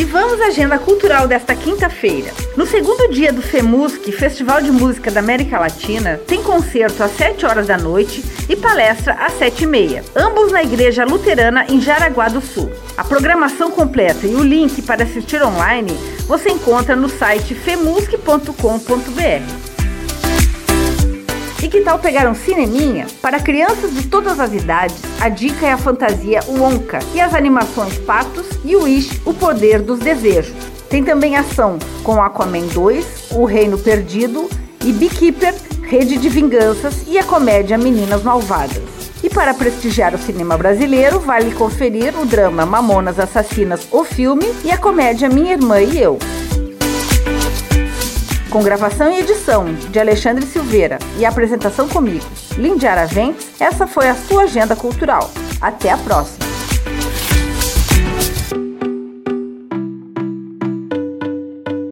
E vamos à agenda cultural desta quinta-feira. No segundo dia do FEMUSC, Festival de Música da América Latina, tem concerto às 7 horas da noite e palestra às 7 e meia, ambos na Igreja Luterana em Jaraguá do Sul. A programação completa e o link para assistir online você encontra no site femusc.com.br. E que tal pegar um cineminha? Para crianças de todas as idades, a dica é a fantasia Wonka e as animações Patos e Wish, O Poder dos Desejos. Tem também ação com Aquaman 2, O Reino Perdido e Beekeeper, Rede de Vinganças e a comédia Meninas Malvadas. E para prestigiar o cinema brasileiro, vale conferir o drama Mamonas Assassinas, o filme, e a comédia Minha Irmã e Eu com gravação e edição de Alexandre Silveira e apresentação comigo, Lindy Araventes, essa foi a sua agenda cultural. Até a próxima!